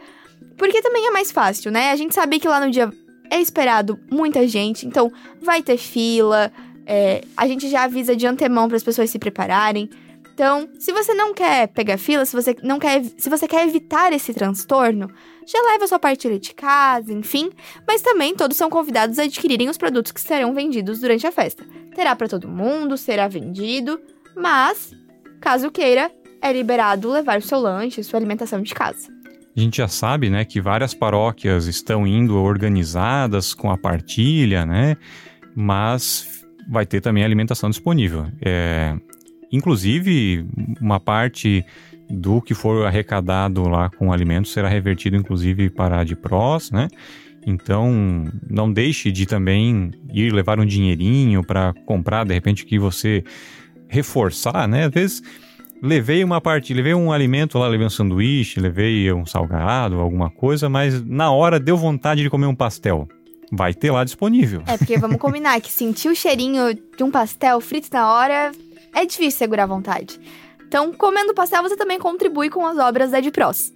porque também é mais fácil, né? A gente sabe que lá no dia é esperado muita gente, então vai ter fila. É, a gente já avisa de antemão para as pessoas se prepararem. Então, se você não quer pegar fila, se você não quer, se você quer evitar esse transtorno, já leva sua partilha de casa, enfim. Mas também todos são convidados a adquirirem os produtos que serão vendidos durante a festa. Terá para todo mundo, será vendido, mas caso queira, é liberado levar o seu lanche, sua alimentação de casa. A gente já sabe, né, que várias paróquias estão indo organizadas com a partilha, né? Mas vai ter também alimentação disponível. É, inclusive, uma parte do que for arrecadado lá com alimentos será revertido, inclusive, para a de prós, né? Então, não deixe de também ir levar um dinheirinho para comprar, de repente, que você reforçar, né? Às vezes levei uma parte, levei um alimento lá, levei um sanduíche, levei um salgado, alguma coisa, mas na hora deu vontade de comer um pastel. Vai ter lá disponível. É, porque vamos combinar que sentir o cheirinho de um pastel frito na hora é difícil segurar a vontade. Então, comendo pastel, você também contribui com as obras da Edpros.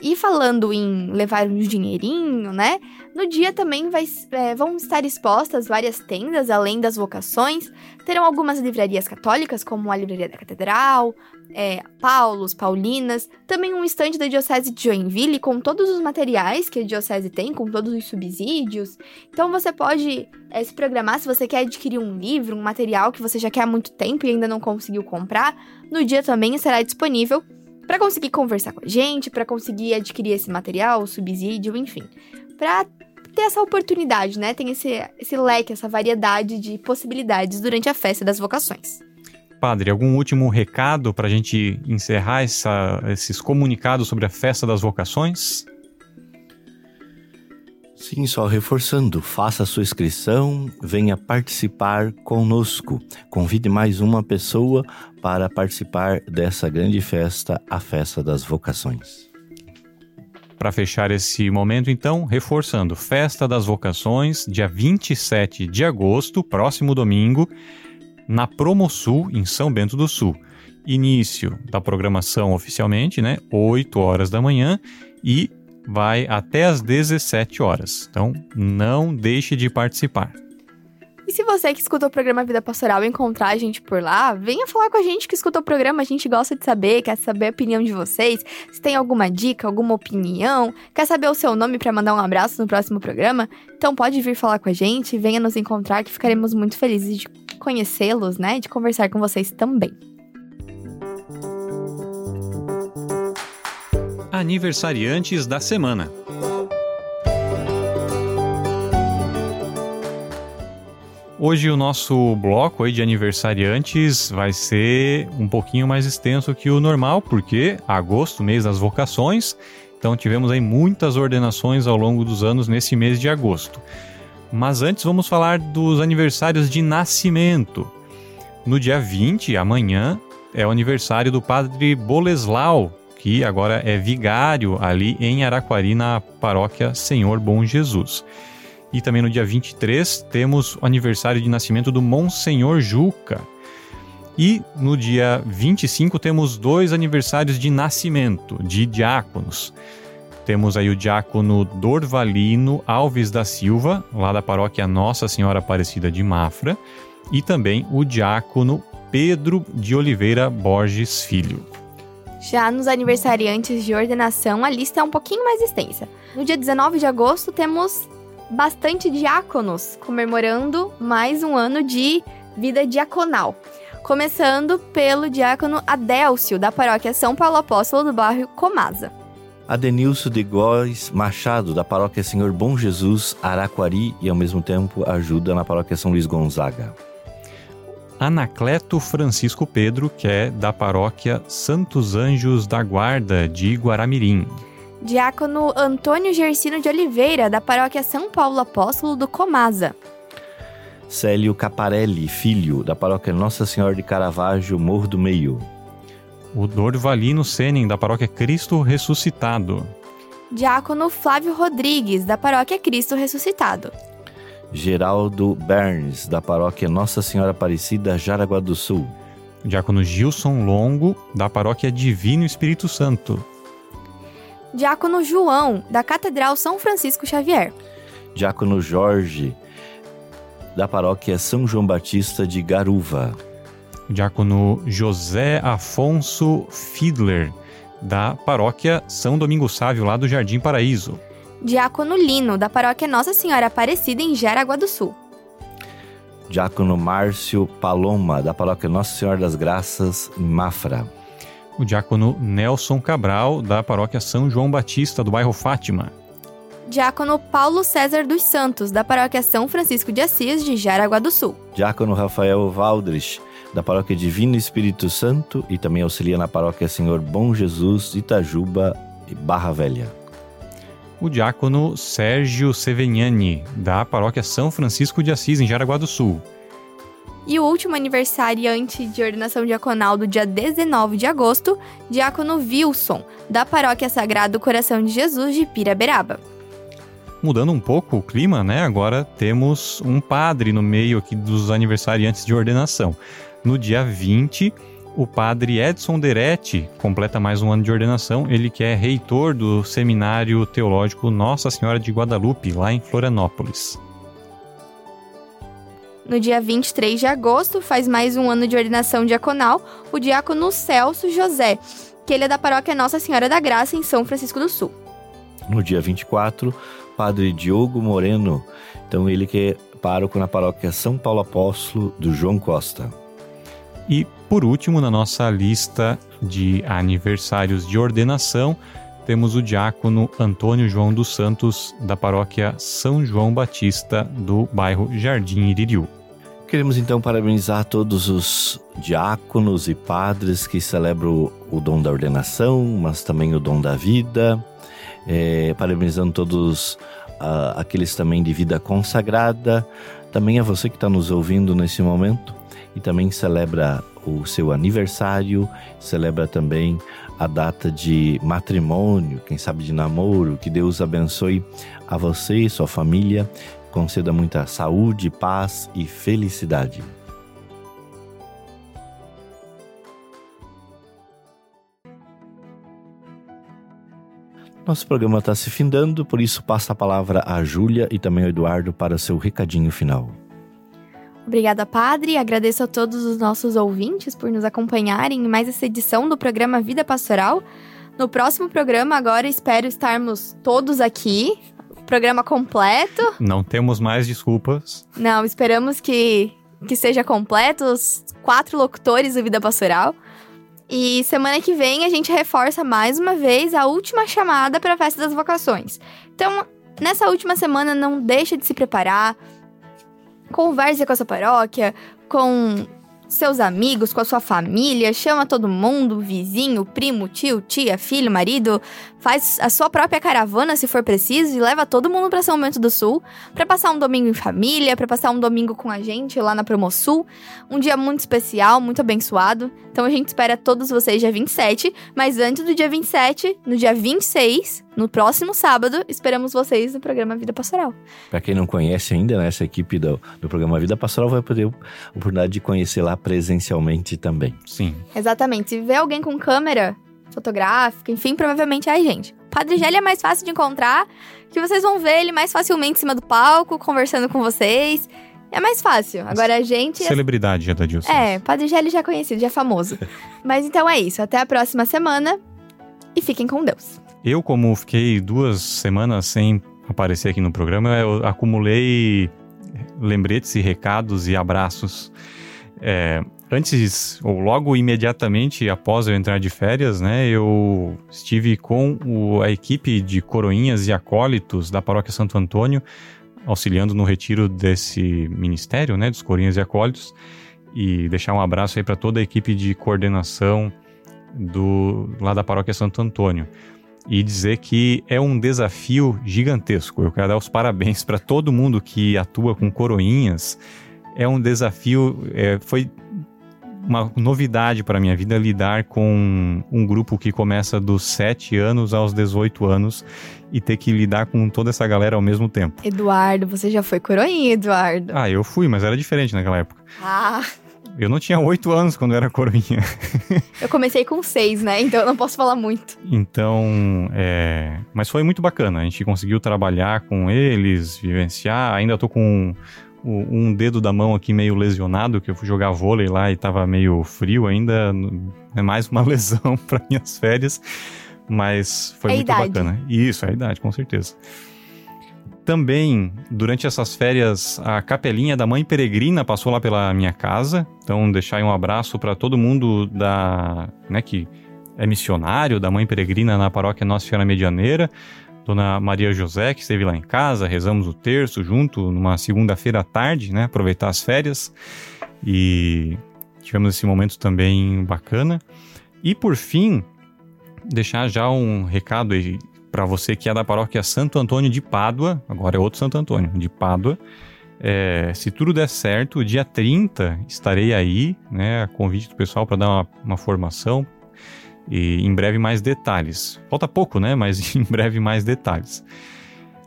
E falando em levar um dinheirinho, né? No dia também vai, é, vão estar expostas várias tendas, além das vocações. Terão algumas livrarias católicas, como a Livraria da Catedral, é, Paulos, Paulinas. Também um estande da Diocese de Joinville com todos os materiais que a Diocese tem, com todos os subsídios. Então você pode é, se programar se você quer adquirir um livro, um material que você já quer há muito tempo e ainda não conseguiu comprar. No dia também estará disponível para conseguir conversar com a gente, para conseguir adquirir esse material, subsídio, enfim. Para ter essa oportunidade, né? Tem esse, esse leque, essa variedade de possibilidades durante a festa das vocações. Padre, algum último recado para a gente encerrar essa, esses comunicados sobre a festa das vocações? Sim, só reforçando, faça a sua inscrição, venha participar conosco. Convide mais uma pessoa para participar dessa grande festa, a Festa das Vocações. Para fechar esse momento, então, reforçando, Festa das Vocações, dia 27 de agosto, próximo domingo, na Promosul, em São Bento do Sul. Início da programação oficialmente, né? 8 horas da manhã e vai até às 17 horas. Então, não deixe de participar. E se você que escuta o programa Vida Pastoral encontrar a gente por lá, venha falar com a gente que escuta o programa, a gente gosta de saber, quer saber a opinião de vocês, se tem alguma dica, alguma opinião, quer saber o seu nome para mandar um abraço no próximo programa, então pode vir falar com a gente, venha nos encontrar que ficaremos muito felizes de conhecê-los, né, de conversar com vocês também. Aniversariantes da semana. Hoje o nosso bloco aí de aniversariantes vai ser um pouquinho mais extenso que o normal, porque agosto, mês das vocações, então tivemos aí muitas ordenações ao longo dos anos nesse mês de agosto. Mas antes vamos falar dos aniversários de nascimento. No dia 20, amanhã, é o aniversário do padre Boleslau, que agora é vigário ali em Araquari, na paróquia Senhor Bom Jesus. E também no dia 23 temos o aniversário de nascimento do Monsenhor Juca. E no dia 25 temos dois aniversários de nascimento de diáconos. Temos aí o diácono Dorvalino Alves da Silva, lá da paróquia Nossa Senhora Aparecida de Mafra, e também o diácono Pedro de Oliveira Borges Filho. Já nos aniversariantes de ordenação, a lista é um pouquinho mais extensa. No dia 19 de agosto, temos bastante diáconos comemorando mais um ano de vida diaconal. Começando pelo diácono Adélcio, da paróquia São Paulo Apóstolo do bairro Comasa. Adenilson de Góes Machado, da paróquia Senhor Bom Jesus, Araquari, e ao mesmo tempo ajuda na paróquia São Luís Gonzaga. Anacleto Francisco Pedro, que é da paróquia Santos Anjos da Guarda de Guaramirim. Diácono Antônio Gersino de Oliveira, da paróquia São Paulo Apóstolo do Comasa. Célio Caparelli, filho, da paróquia Nossa Senhora de Caravaggio, Morro do Meio. O Dorvalino Senin, da paróquia Cristo Ressuscitado. Diácono Flávio Rodrigues, da paróquia Cristo Ressuscitado. Geraldo Berns, da paróquia Nossa Senhora Aparecida, Jaraguá do Sul. Diácono Gilson Longo, da paróquia Divino Espírito Santo. Diácono João, da Catedral São Francisco Xavier. Diácono Jorge, da paróquia São João Batista de Garuva. Diácono José Afonso Fiedler, da paróquia São Domingo Sávio, lá do Jardim Paraíso. Diácono Lino, da paróquia Nossa Senhora Aparecida, em Jaraguá do Sul. Diácono Márcio Paloma, da paróquia Nossa Senhora das Graças, em Mafra. O diácono Nelson Cabral, da paróquia São João Batista, do bairro Fátima. Diácono Paulo César dos Santos, da paróquia São Francisco de Assis, de Jaraguá do Sul. Diácono Rafael Valdrich, da paróquia Divino Espírito Santo e também auxilia na paróquia Senhor Bom Jesus, Itajuba e Barra Velha. O diácono Sérgio Seveniani, da paróquia São Francisco de Assis, em Jaraguá do Sul. E o último aniversariante de ordenação diaconal do dia 19 de agosto, diácono Wilson, da paróquia Sagrado Coração de Jesus de Piraberaba. Mudando um pouco o clima, né? Agora temos um padre no meio aqui dos aniversariantes de ordenação. No dia 20, o padre Edson Deretti completa mais um ano de ordenação. Ele que é reitor do Seminário Teológico Nossa Senhora de Guadalupe, lá em Florianópolis. No dia 23 de agosto, faz mais um ano de ordenação diaconal, o diácono Celso José, que ele é da paróquia Nossa Senhora da Graça, em São Francisco do Sul. No dia 24, padre Diogo Moreno, então ele que é pároco na paróquia São Paulo Apóstolo do João Costa. E por último, na nossa lista de aniversários de ordenação, temos o diácono Antônio João dos Santos, da paróquia São João Batista, do bairro Jardim Iririú. Queremos então parabenizar todos os diáconos e padres que celebram o dom da ordenação, mas também o dom da vida. É, parabenizando todos uh, aqueles também de vida consagrada. Também a você que está nos ouvindo nesse momento e também celebra o seu aniversário, celebra também a data de matrimônio, quem sabe de namoro. Que Deus abençoe a você e sua família, conceda muita saúde, paz e felicidade. Nosso programa está se findando, por isso passa a palavra a Júlia e também ao Eduardo para seu recadinho final. Obrigada, Padre. Agradeço a todos os nossos ouvintes por nos acompanharem em mais essa edição do programa Vida Pastoral. No próximo programa, agora espero estarmos todos aqui. Programa completo. Não temos mais desculpas. Não, esperamos que, que seja completo, os quatro locutores do Vida Pastoral. E semana que vem a gente reforça mais uma vez a última chamada para a festa das vocações. Então, nessa última semana, não deixa de se preparar Converse com a sua paróquia, com seus amigos, com a sua família, chama todo mundo, vizinho, primo, tio, tia, filho, marido, faz a sua própria caravana se for preciso e leva todo mundo para São Bento do Sul para passar um domingo em família, para passar um domingo com a gente lá na Promosul, um dia muito especial, muito abençoado. Então a gente espera todos vocês dia 27, mas antes do dia 27, no dia 26, no próximo sábado, esperamos vocês no programa Vida Pastoral. Para quem não conhece ainda, né, essa equipe do, do programa Vida Pastoral vai poder a oportunidade de conhecer lá presencialmente também. Sim. Exatamente. Se vê alguém com câmera fotográfica, enfim, provavelmente é a gente. Padre Gélio é mais fácil de encontrar, que vocês vão ver ele mais facilmente em cima do palco, conversando com vocês. É mais fácil. Agora a gente. é- Celebridade já da diocese. É, Padre Gélio já é conhecido, já é famoso. Mas então é isso. Até a próxima semana e fiquem com Deus. Eu, como fiquei duas semanas sem aparecer aqui no programa, eu acumulei lembretes e recados e abraços. É, antes, ou logo imediatamente após eu entrar de férias, né, eu estive com o- a equipe de coroinhas e acólitos da Paróquia Santo Antônio, auxiliando no retiro desse ministério, né, dos coroinhas e acólitos, e deixar um abraço aí para toda a equipe de coordenação do lá da Paróquia Santo Antônio e dizer que é um desafio gigantesco. Eu quero dar os parabéns para todo mundo que atua com coroinhas. É um desafio, é, foi uma novidade para minha vida lidar com um grupo que começa dos 7 anos aos 18 anos e ter que lidar com toda essa galera ao mesmo tempo. Eduardo, você já foi coroinha, Eduardo. Ah, eu fui, mas era diferente naquela época. Ah, Eu não tinha 8 anos quando eu era coroinha. eu comecei com seis, né? Então eu não posso falar muito. Então, é... mas foi muito bacana. A gente conseguiu trabalhar com eles, vivenciar. Ainda tô com um dedo da mão aqui meio lesionado, que eu fui jogar vôlei lá e tava meio frio ainda. É mais uma lesão para minhas férias, mas foi É muito idade. bacana. Isso, é a idade, com certeza. Também, durante essas férias, a capelinha da Mãe Peregrina passou lá pela minha casa. Então, deixar aí um abraço para todo mundo da, né, que é missionário da Mãe Peregrina na paróquia Nossa Senhora Medianeira. Dona Maria José, que esteve lá em casa, rezamos o terço junto numa segunda-feira à tarde, né? Aproveitar as férias. E tivemos esse momento também bacana. E por fim, deixar já um recado aí para você que é da paróquia Santo Antônio de Pádua, agora é outro Santo Antônio, de Pádua. É, se tudo der certo, dia 30 estarei aí, né? Convite do pessoal para dar uma, uma formação e em breve mais detalhes. Falta pouco, né? Mas em breve mais detalhes.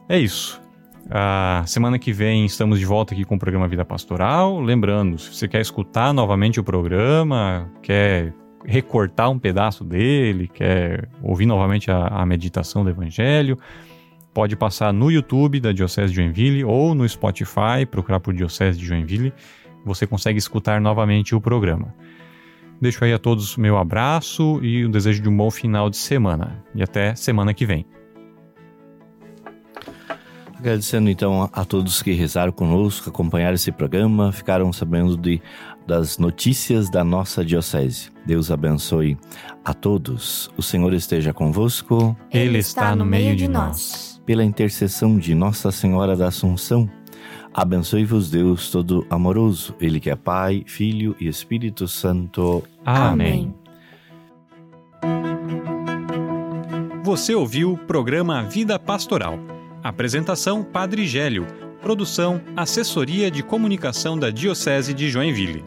É isso. A semana que vem estamos de volta aqui com o programa Vida Pastoral. Lembrando, se você quer escutar novamente o programa, quer recortar um pedaço dele, quer ouvir novamente a, a meditação do Evangelho, pode passar no YouTube da Diocese de Joinville ou no Spotify, procurar por Diocese de Joinville. Você consegue escutar novamente o programa. Deixo aí a todos o meu abraço e o desejo de um bom final de semana. E até semana que vem. Agradecendo então a, a todos que rezaram conosco, acompanharam esse programa, ficaram sabendo de, das notícias da nossa diocese. Deus abençoe a todos. O Senhor esteja convosco. Ele está no meio de nós. Pela intercessão de Nossa Senhora da Assunção, abençoe-vos Deus todo amoroso, Ele que é Pai, Filho e Espírito Santo. Amém. Você ouviu o programa Vida Pastoral. Apresentação Padre Gélio. Produção Assessoria de Comunicação da Diocese de Joinville.